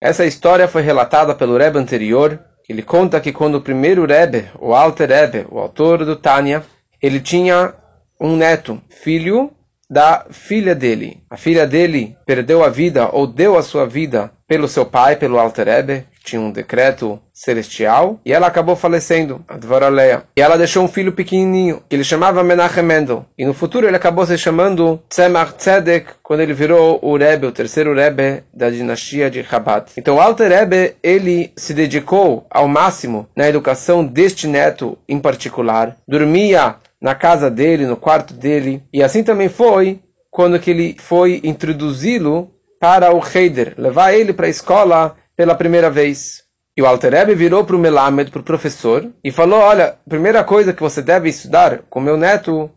Essa história foi relatada pelo Rebbe anterior. Ele conta que quando o primeiro Rebbe, o Alter Rebbe, o autor do Tânia, ele tinha um neto, filho da filha dele. A filha dele perdeu a vida ou deu a sua vida pelo seu pai, pelo Alter Rebbe, tinha um decreto celestial, e ela acabou falecendo, a Dvoraleia. E ela deixou um filho pequenininho, que ele chamava Menachem Mendel. E no futuro ele acabou se chamando Tzemach Tzedek, quando ele virou o Rebbe, o terceiro Rebbe da dinastia de Chabad. Então o Alter Rebbe, ele se dedicou ao máximo na educação deste neto em particular. Dormia na casa dele, no quarto dele. E assim também foi quando que ele foi introduzi-lo para o Heider, levar ele para a escola pela primeira vez. E o Alter Rebbe virou para o Melamed, para o professor, e falou, olha, a primeira coisa que você deve estudar com meu neto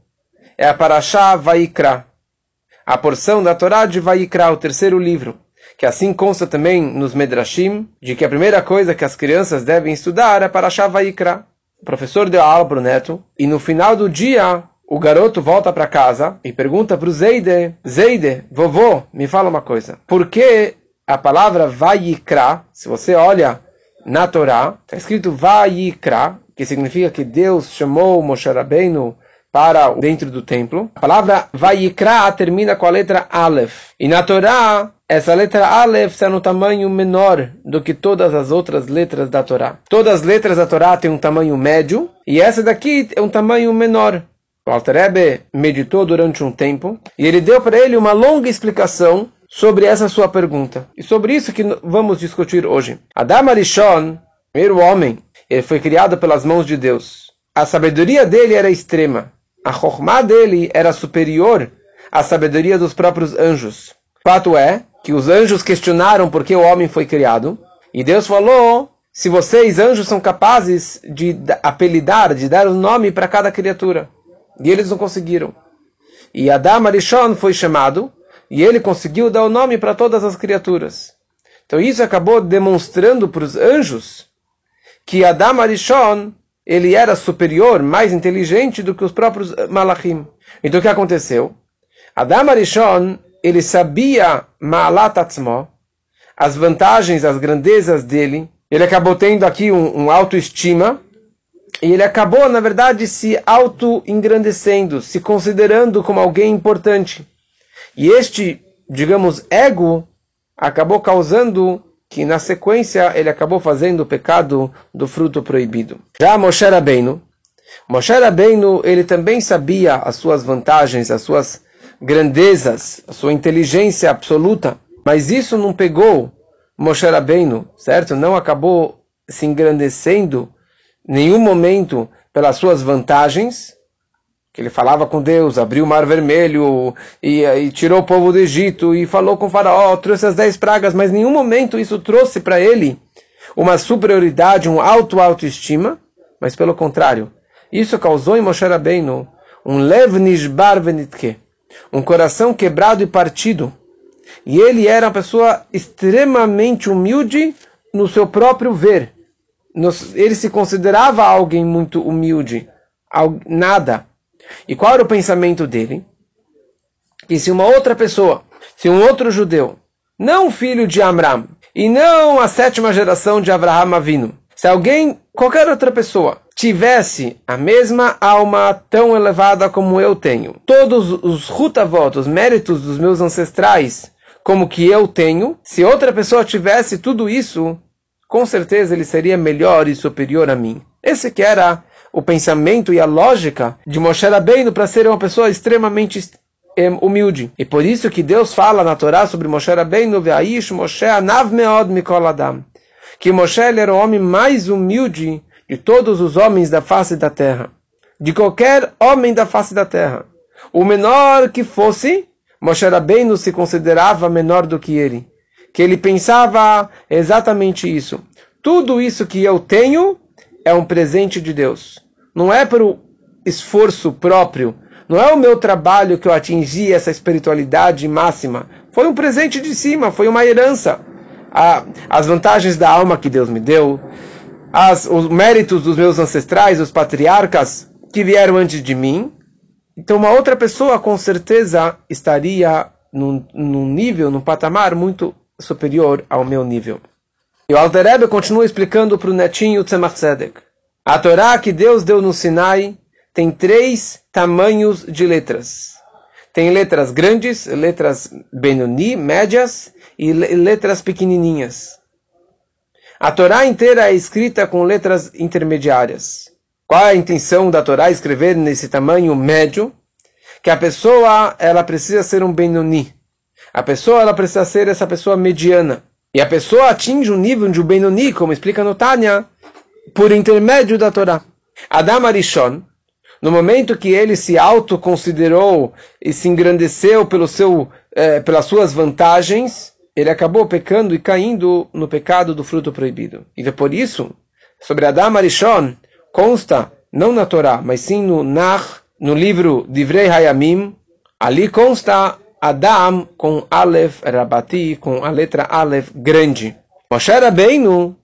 é a Parashá Vaikra, a porção da Torá de Vaikra, o terceiro livro, que assim consta também nos Medrashim, de que a primeira coisa que as crianças devem estudar é Parashá Vaikra. O professor deu aula para o neto, e no final do dia, o garoto volta para casa e pergunta para o Zeide, Zeide, vovô, me fala uma coisa. Por que a palavra Vayikra, se você olha na Torá, está escrito Vayikra, que significa que Deus chamou Moshe Rabbeinu para dentro do templo. A palavra Vayikra termina com a letra Aleph. E na Torá, essa letra Aleph está no tamanho menor do que todas as outras letras da Torá. Todas as letras da Torá têm um tamanho médio e essa daqui é um tamanho menor. O Alter Rebbe meditou durante um tempo e ele deu para ele uma longa explicação sobre essa sua pergunta. E sobre isso que vamos discutir hoje. Adam Arishon, primeiro homem, ele foi criado pelas mãos de Deus. A sabedoria dele era extrema. A chokmah dele era superior à sabedoria dos próprios anjos. Fato é que os anjos questionaram por que o homem foi criado, e Deus falou: se vocês, anjos, são capazes de apelidar, de dar um nome para cada criatura. E eles não conseguiram. E Adam Arishon foi chamado, e ele conseguiu dar o nome para todas as criaturas. Então isso acabou demonstrando para os anjos que Adam Arishon ele era superior, mais inteligente do que os próprios Malachim. Então o que aconteceu? Adam Arishon ele sabia Ma'alat as vantagens, as grandezas dele. Ele acabou tendo aqui um, um autoestima e ele acabou, na verdade, se auto-engrandecendo, se considerando como alguém importante. E este, digamos, ego acabou causando que, na sequência, ele acabou fazendo o pecado do fruto proibido. Já Moshe Rabbeinu, Moshe Rabbeinu, ele também sabia as suas vantagens, as suas grandezas, a sua inteligência absoluta, mas isso não pegou Moshe Rabbeinu, certo? Não acabou se engrandecendo em nenhum momento pelas suas vantagens, que ele falava com Deus, abriu o mar vermelho e, e tirou o povo do Egito e falou com o faraó, trouxe as dez pragas, mas em nenhum momento isso trouxe para ele uma superioridade, um alto autoestima, mas pelo contrário, isso causou em Moshe Rabbeinu um lev nishbar venitke, um coração quebrado e partido. E ele era uma pessoa extremamente humilde no seu próprio ver. Ele se considerava alguém muito humilde, nada. E qual era o pensamento dele? Que se uma outra pessoa, se um outro judeu, não filho de Amram, e não a sétima geração de Abraham Avino, se alguém, qualquer outra pessoa, tivesse a mesma alma tão elevada como eu tenho, todos os rutavot, os méritos dos meus ancestrais, como que eu tenho, se outra pessoa tivesse tudo isso, com certeza ele seria melhor e superior a mim. Esse que era o pensamento e a lógica de Moshe Rabbeinu para ser uma pessoa extremamente humilde. E por isso que Deus fala na Torá sobre Moshe Rabbeinu, Ve'aish Moshe anav meod mikol adam. Que Moshe era o homem mais humilde de todos os homens da face da terra, de qualquer homem da face da terra. O menor que fosse, Moshe Rabbeinu se considerava menor do que ele, que ele pensava exatamente isso. Tudo isso que eu tenho é um presente de Deus. Não é por esforço próprio, não é o meu trabalho que eu atingi essa espiritualidade máxima. Foi um presente de cima, foi uma herança. as vantagens da alma que Deus me deu, as, os méritos dos meus ancestrais, os patriarcas que vieram antes de mim. Então, uma outra pessoa com certeza estaria num, num nível, num patamar muito superior ao meu nível. E o Alter continua explicando para o netinho Tzemach Tzedek. A Torá que Deus deu no Sinai tem três tamanhos de letras. Tem letras grandes, letras Benoni, médias, e letras pequenininhas. A Torá inteira é escrita com letras intermediárias. Qual é a intenção da Torá escrever nesse tamanho médio? Que a pessoa ela precisa ser um Benoni. A pessoa ela precisa ser essa pessoa mediana. E a pessoa atinge o nível de um Benoni, como explica no Tânia, por intermédio da Torá. Adam Arishon, no momento que ele se autoconsiderou e se engrandeceu pelo seu, eh, pelas suas vantagens, ele acabou pecando e caindo no pecado do fruto proibido. E por isso, sobre Adam Arishon, consta, não na Torá, mas sim no Nach, no livro Divrei Hayamim, ali consta Adam com Aleph Rabati, com a letra Aleph grande. Moshe Rabbeinu,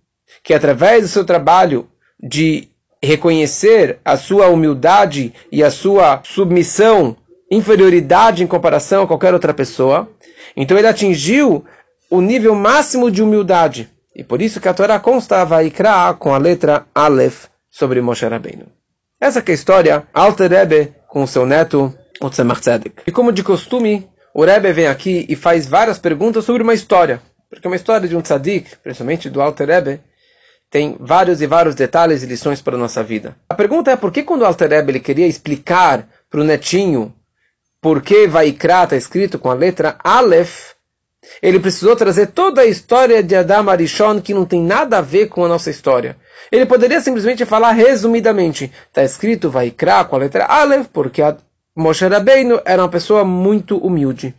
que através do seu trabalho de reconhecer a sua humildade e a sua submissão, inferioridade em comparação a qualquer outra pessoa, então ele atingiu o nível máximo de humildade. E por isso que a Torá constava Ikra com a letra Aleph sobre Moshe Rabbeinu. Essa é a história Alter Rebbe com seu neto Otzemach Tzedek. E como de costume, o Rebbe vem aqui e faz várias perguntas sobre uma história. Porque uma história de um tzadik, principalmente do Alter Rebbe, tem vários e vários detalhes e lições para a nossa vida. A pergunta é por que quando o Alter Rebbe ele queria explicar para o netinho por que Vaikra está escrito com a letra Aleph, ele precisou trazer toda a história de Adam Arishon que não tem nada a ver com a nossa história. Ele poderia simplesmente falar resumidamente. Está escrito Vaikra com a letra Aleph, porque a Moshe Rabbeinu era uma pessoa muito humilde.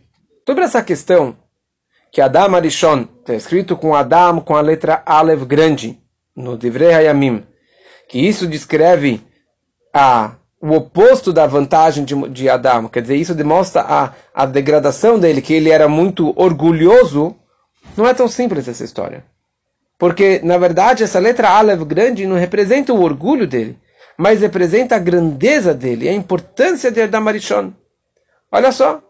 Sobre essa questão, que Adam Arishon está escrito com Adam com a letra Aleph grande, no Divrei Hayamim, que isso descreve a o oposto da vantagem de, de Adão. Quer dizer, isso demonstra a, a degradação dele, que ele era muito orgulhoso. Não é tão simples essa história. Porque, na verdade, essa letra Aleph grande não representa o orgulho dele, mas representa a grandeza dele, a importância de Adam Arishon. Olha só,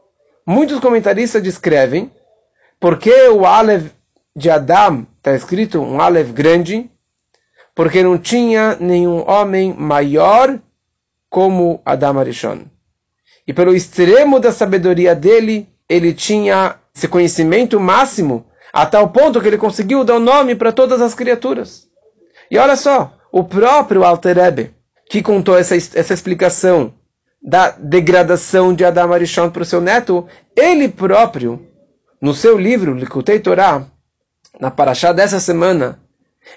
muitos comentaristas descrevem porque o Aleph de Adam está escrito um Aleph grande, porque não tinha nenhum homem maior como Adam Arishon. E pelo extremo da sabedoria dele, ele tinha esse conhecimento máximo, a tal ponto que ele conseguiu dar o um nome para todas as criaturas. E olha só, o próprio Alter Ebe, que contou essa, essa explicação da degradação de Adam Arishon para o seu neto, ele próprio, no seu livro Likutei Torah, na paraxá dessa semana,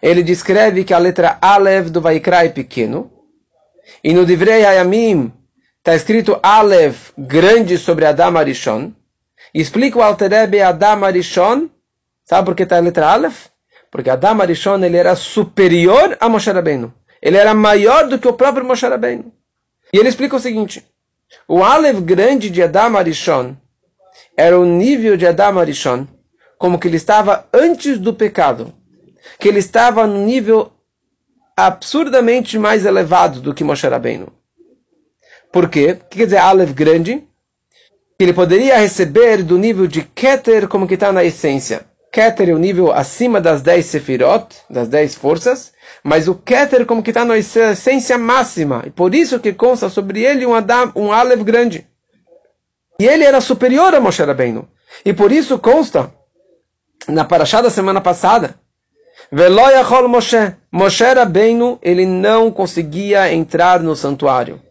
ele descreve que a letra Alev do Vaikra é pequeno, e no Divrei Hayamim está escrito Aleph, grande sobre Adam Arishon. Explica o Alterebe Adam Arishon. Sabe por que está a letra Aleph? Porque Adam Arishon ele era superior a Moshe Rabbeinu. Ele era maior do que o próprio Moshe Rabbeinu. E ele explica o seguinte. O Aleph grande de Adam Arishon era o nível de Adam Arishon como que ele estava antes do pecado. Que ele estava no nível absurdamente mais elevado do que Moshe Rabbeinu. Por quê? O que quer dizer Aleph grande? Que ele poderia receber do nível de Keter como que está na essência. Keter é o nível acima das 10 Sefirot, das 10 forças, mas o Keter como que está na essência máxima. E por isso que consta sobre ele um, Adam, um Aleph grande. E ele era superior a Moshe Rabbeinu. E por isso consta, na Parashá da semana passada, Veloyachol Moshe. Moshe Rabbeinu, ele não conseguia entrar no santuário.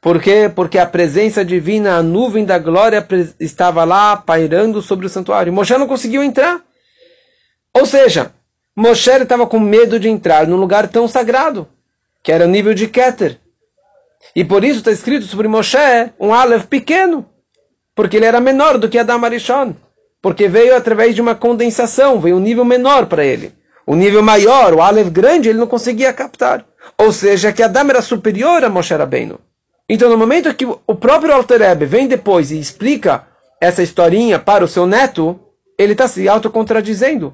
Por quê? Porque a presença divina, a nuvem da glória estava lá pairando sobre o santuário. Moshe não conseguiu entrar. Ou seja, Moshe estava com medo de entrar num lugar tão sagrado, que era o nível de Keter. E por isso está escrito sobre Moshe um Aleph pequeno, porque ele era menor do que Adam Arishon, porque veio através de uma condensação, veio um nível menor para ele o nível maior, o Aleph grande, ele não conseguia captar. Ou seja, que Adam era superior a Moshe Rabbeinu. Então, no momento que o próprio Alter Rebbe vem depois e explica essa historinha para o seu neto, ele está se autocontradizendo.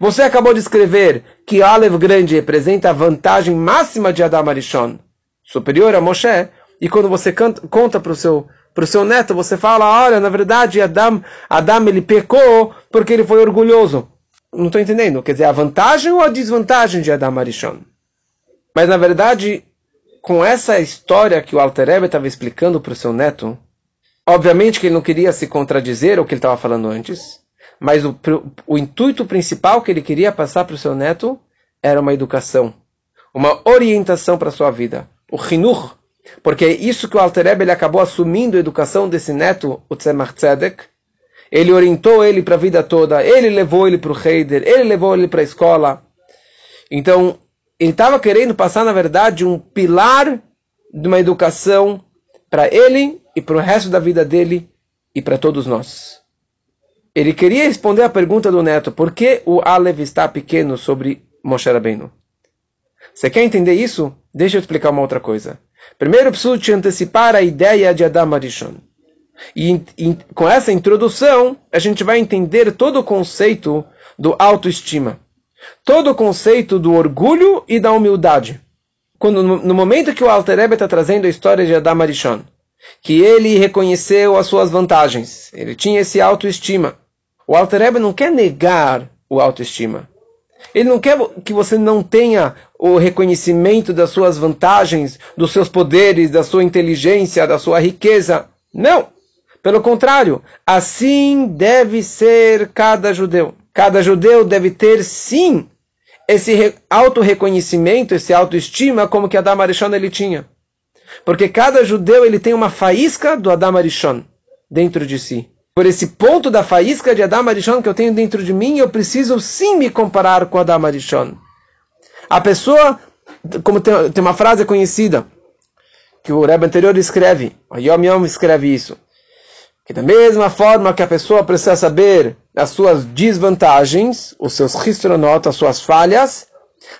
Você acabou de escrever que Aleph grande representa a vantagem máxima de Adam Arishon, superior a Moshe, e quando você canta, conta para o seu, o seu neto, você fala, olha, na verdade Adam, Adam ele pecou porque ele foi orgulhoso. Não estou entendendo. Quer dizer, a vantagem ou a desvantagem de Adam Arishon? Mas, na verdade, com essa história que o Alter Rebbe estava explicando para o seu neto, obviamente que ele não queria se contradizer ao que ele estava falando antes, mas o, o intuito principal que ele queria passar para o seu neto era uma educação, uma orientação para a sua vida. O Hinur, porque é isso que o Alter Rebbe, ele acabou assumindo a educação desse neto, o Tzemach Tzedek, ele orientou ele para a vida toda, ele levou ele para o Heider, ele levou ele para a escola. Então, ele estava querendo passar, na verdade, um pilar de uma educação para ele e para o resto da vida dele e para todos nós. Ele queria responder a pergunta do neto, por que o Alev está pequeno sobre Moshe Rabbeinu? Você quer entender isso? Deixa eu explicar uma outra coisa. Primeiro, preciso te antecipar a ideia de Adam Arishon. E, e com essa introdução, a gente vai entender todo o conceito do autoestima. Todo o conceito do orgulho e da humildade. Quando, no, momento que o Alter Rebbe está trazendo a história de Adam Arishon, que ele reconheceu as suas vantagens, ele tinha esse autoestima. O Alter Rebbe não quer negar o autoestima. Ele não quer que você não tenha o reconhecimento das suas vantagens, dos seus poderes, da sua inteligência, da sua riqueza. Não! Pelo contrário, assim deve ser cada judeu. Cada judeu deve ter, sim, esse auto-reconhecimento, esse autoestima, como que Adam Arishon ele tinha. Porque cada judeu ele tem uma faísca do Adam Arishon dentro de si. Por esse ponto da faísca de Adam Arishon que eu tenho dentro de mim, eu preciso sim me comparar com Adam Arishon. A pessoa, como tem, tem uma frase conhecida, que o Rebbe anterior escreve, o Yom Yom escreve isso que da mesma forma que a pessoa precisa saber as suas desvantagens, os seus ristronotas, as suas falhas,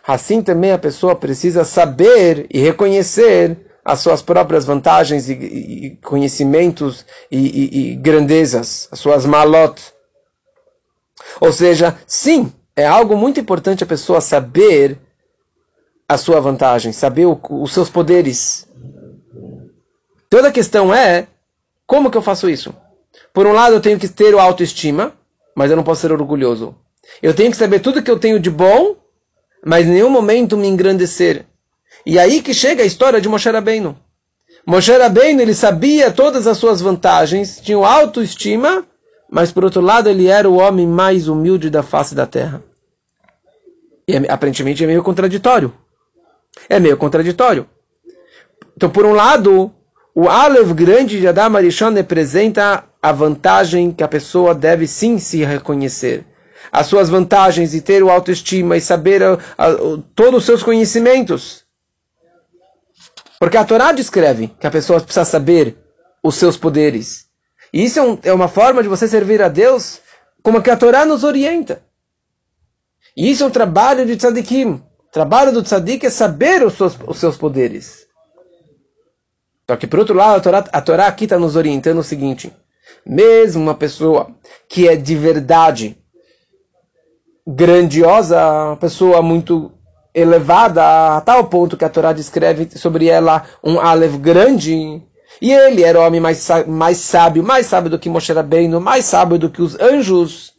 assim também a pessoa precisa saber e reconhecer as suas próprias vantagens e, e conhecimentos e, e, grandezas, as suas malot. Ou seja, sim, é algo muito importante a pessoa saber a sua vantagem, saber o, os seus poderes. Toda a questão é como que eu faço isso? Por um lado, eu tenho que ter autoestima, mas eu não posso ser orgulhoso. Eu tenho que saber tudo que eu tenho de bom, mas em nenhum momento me engrandecer. E aí que chega a história de Moshe Rabbeinu. Moshe Rabbeinu, ele sabia todas as suas vantagens, tinha autoestima, mas por outro lado ele era o homem mais humilde da face da terra. E é, aparentemente é meio contraditório. É meio contraditório. Então, por um lado, o Aleph grande de Adam representa a vantagem que a pessoa deve sim se reconhecer. As suas vantagens e ter o autoestima e saber a, a, a, todos os seus conhecimentos. Porque a Torá descreve que a pessoa precisa saber os seus poderes. E isso é, um, é uma forma de você servir a Deus como que a Torá nos orienta. E isso é um trabalho de tzadikim. O trabalho do tzadik é saber os seus, os seus poderes. Só que, por outro lado, a Torá, a Torá aqui está nos orientando o seguinte: mesmo uma pessoa que é de verdade grandiosa, uma pessoa muito elevada, a tal ponto que a Torá descreve sobre ela um Aleph grande, e ele era o homem mais, mais sábio, mais sábio do que Moshe Rabbeinu, mais sábio do que os anjos,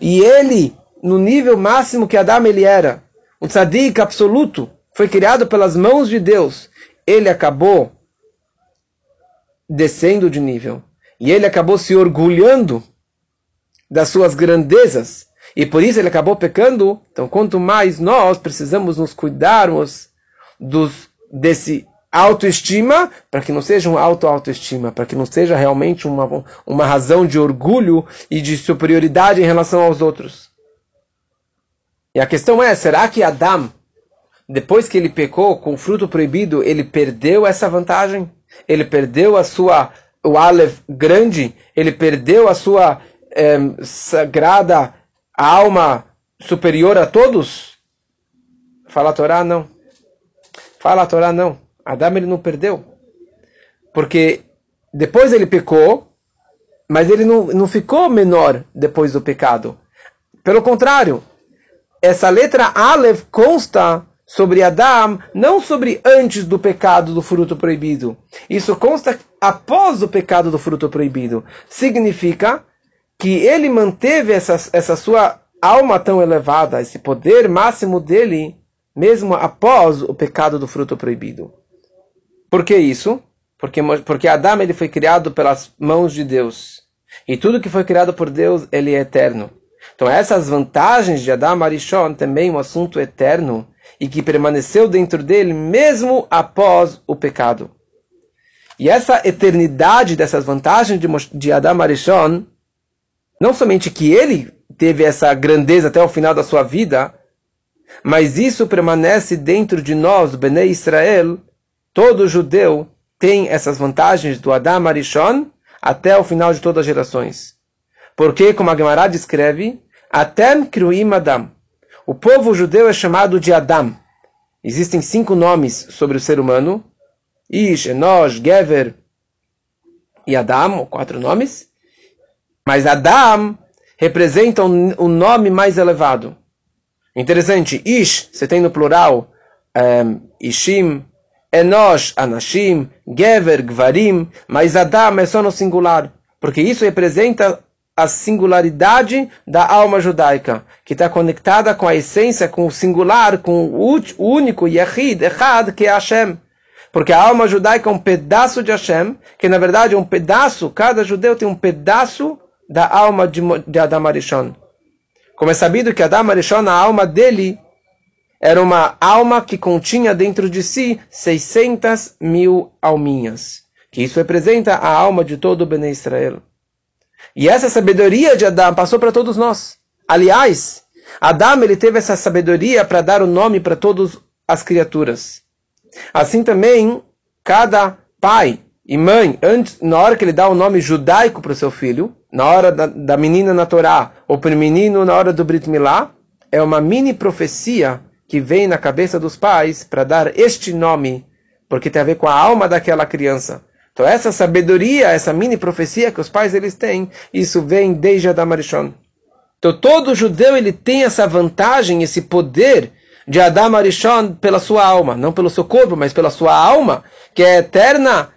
e ele, no nível máximo que Adão ele era, um tzadik absoluto, foi criado pelas mãos de Deus, ele acabou descendo de nível. E ele acabou se orgulhando das suas grandezas. E por isso ele acabou pecando. Então, quanto mais nós precisamos nos cuidarmos dos, desse autoestima, para que não seja um auto-autoestima, para que não seja realmente uma, uma razão de orgulho e de superioridade em relação aos outros. E a questão é, será que Adam, depois que ele pecou com o fruto proibido, ele perdeu essa vantagem? Ele perdeu a sua, o Aleph grande, ele perdeu a sua é, sagrada alma superior a todos? Fala a Torá, não. Fala a Torá, não. Adão ele não perdeu. Porque depois ele pecou, mas ele não, não ficou menor depois do pecado. Pelo contrário, essa letra Aleph consta sobre Adão, não sobre antes do pecado do fruto proibido. Isso consta após o pecado do fruto proibido. Significa que ele manteve essa, essa sua alma tão elevada, esse poder máximo dele, mesmo após o pecado do fruto proibido. Por que isso? Porque, porque Adão ele foi criado pelas mãos de Deus. E tudo que foi criado por Deus, ele é eterno. Então essas vantagens de Adão Arishon também um assunto eterno e que permaneceu dentro dele mesmo após o pecado. E essa eternidade dessas vantagens de, de Adam Arishon, não somente que ele teve essa grandeza até o final da sua vida, mas isso permanece dentro de nós, Bnei Israel, todo judeu tem essas vantagens do Adam Arishon até o final de todas as gerações. Porque, como a Gemara descreve, Atem Kruim Adam. O povo judeu é chamado de Adam. Existem cinco nomes sobre o ser humano. Ish, Enosh, Gever e Adam, quatro nomes. Mas Adam representa o nome mais elevado. Interessante, Ish, você tem no plural um, ehm, Ishim, Enosh, Anashim, Gever, Gvarim, mas Adam é só no singular, porque isso representa a singularidade da alma judaica, que está conectada com a essência, com o singular, com o único, Yahid, Echad, que é Hashem. Porque a alma judaica é um pedaço de Hashem, que na verdade é um pedaço, cada judeu tem um pedaço da alma de, de Adam Arishon. Como é sabido que Adam Arishon, a alma dele, era uma alma que continha dentro de si 600 mil alminhas. Que isso representa a alma de todo o Bene Israel. E essa sabedoria de Adão passou para todos nós. Aliás, Adão ele teve essa sabedoria para dar o nome para todas as criaturas. Assim também, cada pai e mãe, antes, na hora que ele dá o nome judaico para o seu filho, na hora da, da menina na Torá, ou para o menino na hora do Brit Milá, é uma mini profecia que vem na cabeça dos pais para dar este nome, porque tem a ver com a alma daquela criança. Então essa sabedoria, essa mini profecia que os pais eles têm, isso vem desde Adam Arishon. Então todo judeu ele tem essa vantagem, esse poder de Adam Arishon pela sua alma, não pelo seu corpo, mas pela sua alma, que é eterna.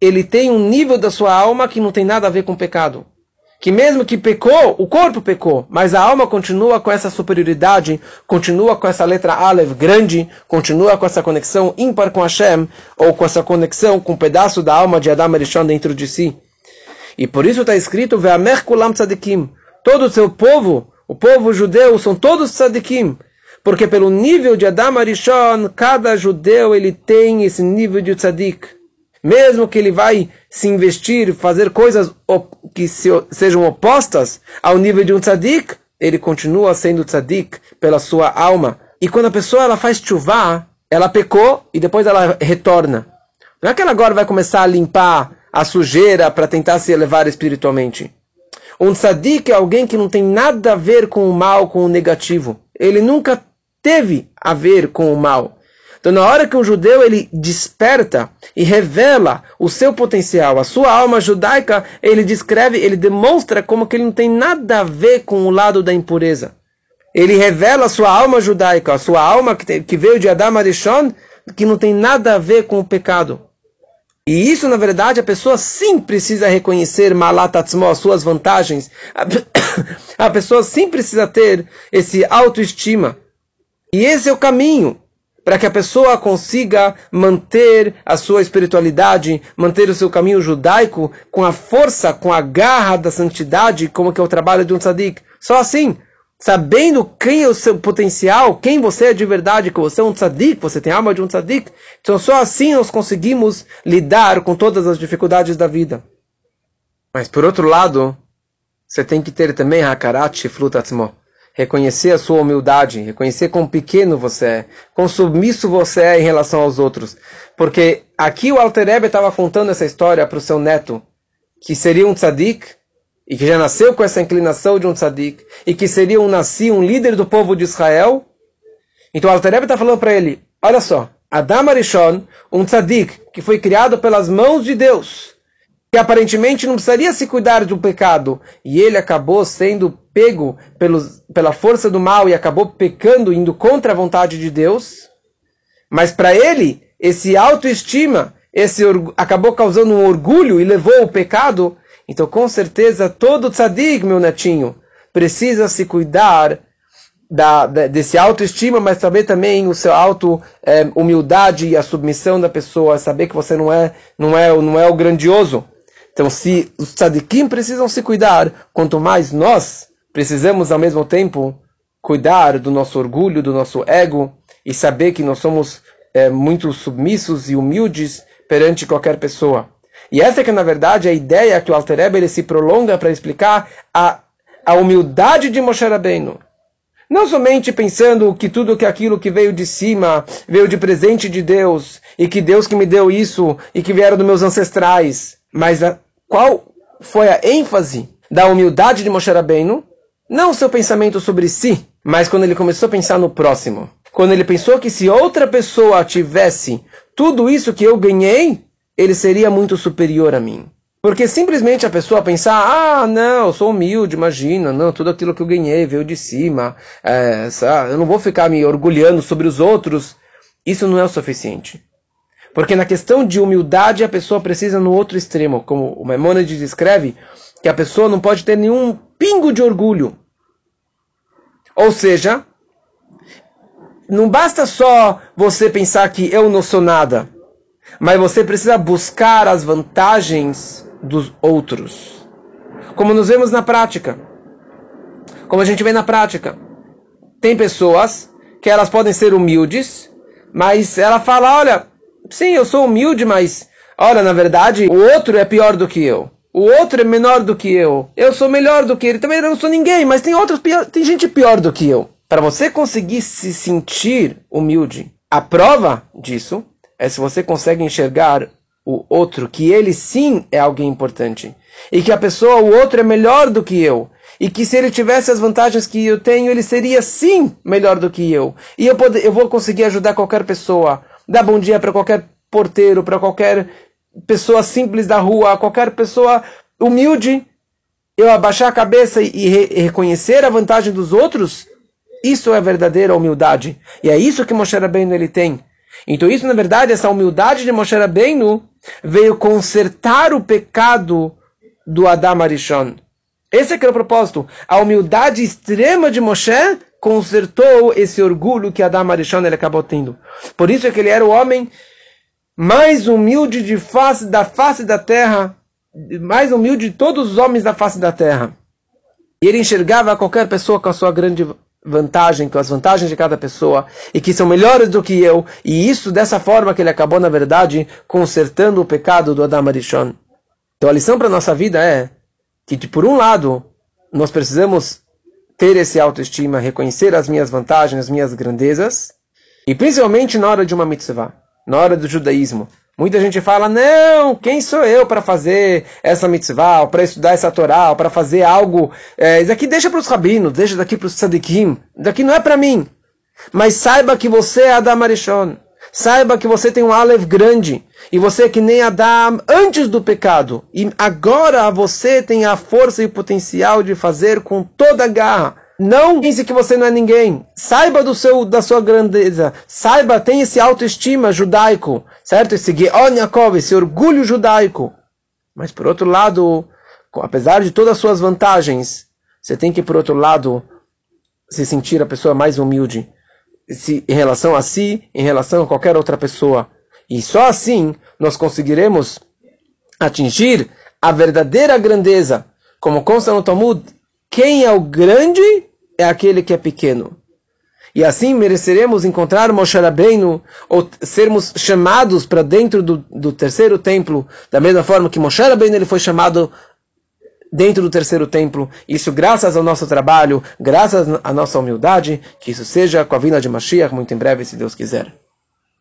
Ele tem um nível da sua alma que não tem nada a ver com pecado que mesmo que pecou, o corpo pecou, mas a alma continua com essa superioridade, continua com essa letra Aleph grande, continua com essa conexão ímpar com Hashem, ou com essa conexão com um pedaço da alma de Adam Arishon dentro de si. E por isso está escrito, Ve'amer tzadikim. Todo o seu povo, o povo judeu, são todos tzadikim. Porque pelo nível de Adam Arishon, cada judeu ele tem esse nível de tzadik mesmo que ele vai se investir, fazer coisas que sejam opostas ao nível de um tzadik, ele continua sendo tzadik pela sua alma. E quando a pessoa ela faz chuvá, ela pecou e depois ela retorna. Não é que ela agora vai começar a limpar a sujeira para tentar se elevar espiritualmente. Um tzadik é alguém que não tem nada a ver com o mal, com o negativo. Ele nunca teve a ver com o mal. Então, na hora que um judeu ele desperta e revela o seu potencial, a sua alma judaica, ele descreve, ele demonstra como que ele não tem nada a ver com o lado da impureza. Ele revela a sua alma judaica, a sua alma que, que veio de Adam Arishon, que não tem nada a ver com o pecado. E isso, na verdade, a pessoa sim precisa reconhecer Malatatzmo, as suas vantagens. A pessoa sim precisa ter esse autoestima. E esse é o caminho para que a pessoa consiga manter a sua espiritualidade, manter o seu caminho judaico com a força, com a garra da santidade, como que é o trabalho de um tzadik. Só assim, sabendo quem é o seu potencial, quem você é de verdade, que você é um tzadik, você tem a alma de um tzadik, então só assim nós conseguimos lidar com todas as dificuldades da vida. Mas por outro lado, você tem que ter também Hakarat Shiflut Atzmo reconhecer a sua humildade, reconhecer quão pequeno você é, quão submisso você é em relação aos outros. Porque aqui o Alter Ebe estava contando essa história para o seu neto, que seria um tzadik, e que já nasceu com essa inclinação de um tzadik, e que seria um nasci, um líder do povo de Israel. Então o Alter Ebe está falando para ele, olha só, Adam Arishon, um tzadik, que foi criado pelas mãos de Deus, que aparentemente não precisaria se cuidar do pecado, e ele acabou sendo pego pelos, pela força do mal e acabou pecando, indo contra a vontade de Deus. Mas para ele, esse autoestima, esse acabou causando um orgulho e levou o pecado. Então, com certeza, todo tzadik, meu netinho, precisa se cuidar da, da, desse autoestima, mas saber também o seu auto é, humildade e a submissão da pessoa, saber que você não é, não é, não é o grandioso. Então, se os tzadikim precisam se cuidar, quanto mais nós precisamos ao mesmo tempo cuidar do nosso orgulho, do nosso ego e saber que nós somos é, muito submissos e humildes perante qualquer pessoa. E essa é que na verdade a ideia que o Alter Rebbe, ele se prolonga para explicar a, a humildade de Moshe Rabbeinu. Não somente pensando que tudo que aquilo que veio de cima veio de presente de Deus e que Deus que me deu isso e que vieram dos meus ancestrais, mas a, qual foi a ênfase da humildade de Moshe Rabbeinu? Não o seu pensamento sobre si, mas quando ele começou a pensar no próximo. Quando ele pensou que se outra pessoa tivesse tudo isso que eu ganhei, ele seria muito superior a mim. Porque simplesmente a pessoa pensar, ah, não, eu sou humilde, imagina, não, tudo aquilo que eu ganhei veio de cima, é, eu não vou ficar me orgulhando sobre os outros, isso não é o suficiente. Porque na questão de humildade a pessoa precisa no outro extremo, como o Maimonides descreve, que a pessoa não pode ter nenhum pingo de orgulho. Ou seja, não basta só você pensar que eu não sou nada, mas você precisa buscar as vantagens dos outros. Como nos vemos na prática. Como a gente vê na prática. Tem pessoas que elas podem ser humildes, mas ela fala, olha, sim, eu sou humilde, mas olha, na verdade, o outro é pior do que eu. O outro é menor do que eu. Eu sou melhor do que ele. Também eu não sou ninguém, mas tem outros pior, tem gente pior do que eu. Para você conseguir se sentir humilde, a prova disso é se você consegue enxergar o outro, que ele sim é alguém importante. E que a pessoa, o outro é melhor do que eu. E que se ele tivesse as vantagens que eu tenho, ele seria sim melhor do que eu. E eu, pode, eu vou conseguir ajudar qualquer pessoa. Dar bom dia para qualquer porteiro, para qualquer pessoa simples da rua, qualquer pessoa humilde. Eu abaixar a cabeça e, e reconhecer a vantagem dos outros. Isso é verdadeira humildade. E é isso que Moshe Rabbeinu ele tem. Então isso, na verdade, essa humildade de Moshe Rabbeinu veio consertar o pecado do Adam Arishon. Esse é que era o propósito. A humildade extrema de Moshe consertou esse orgulho que Adam Arishon ele acabou tendo. Por isso é que ele era o homem mais humilde de face, da face da terra, mais humilde de todos os homens da face da terra. E ele enxergava qualquer pessoa com a sua grande vantagem, com as vantagens de cada pessoa, e que são melhores do que eu, e isso dessa forma que ele acabou, na verdade, consertando o pecado do Adam Arishon. Então a lição para a nossa vida é que, por um lado, nós precisamos ter esse autoestima, reconhecer as minhas vantagens, as minhas grandezas, e principalmente na hora de uma mitzvah, na hora do judaísmo, Muita gente fala, não, quem sou eu para fazer essa mitzvah, para estudar essa Torá, para fazer algo. É, isso aqui deixa para os rabinos, deixa daqui para os tzadikim, daqui não é para mim. Mas saiba que você é Adam Arishon. Saiba que você tem um Aleph grande. E você é que nem Adam antes do pecado. E agora você tem a força e o potencial de fazer com toda a garra não pense que você não é ninguém. Saiba do seu, da sua grandeza. Saiba, tenha esse autoestima judaico, certo? Esse Geon Yaakov, esse orgulho judaico. Mas por outro lado, apesar de todas as suas vantagens, você tem que, por outro lado, se sentir a pessoa mais humilde se, em relação a si, em relação a qualquer outra pessoa. E só assim nós conseguiremos atingir a verdadeira grandeza. Como consta no Talmud, quem é o grande é aquele que é pequeno. E assim mereceremos encontrar Moshe Rabbeinu, ou sermos chamados para dentro do, do, terceiro templo, da mesma forma que Moshe Rabbeinu ele foi chamado dentro do terceiro templo. Isso graças ao nosso trabalho, graças à nossa humildade, que isso seja com a vinda de Mashiach muito em breve, se Deus quiser.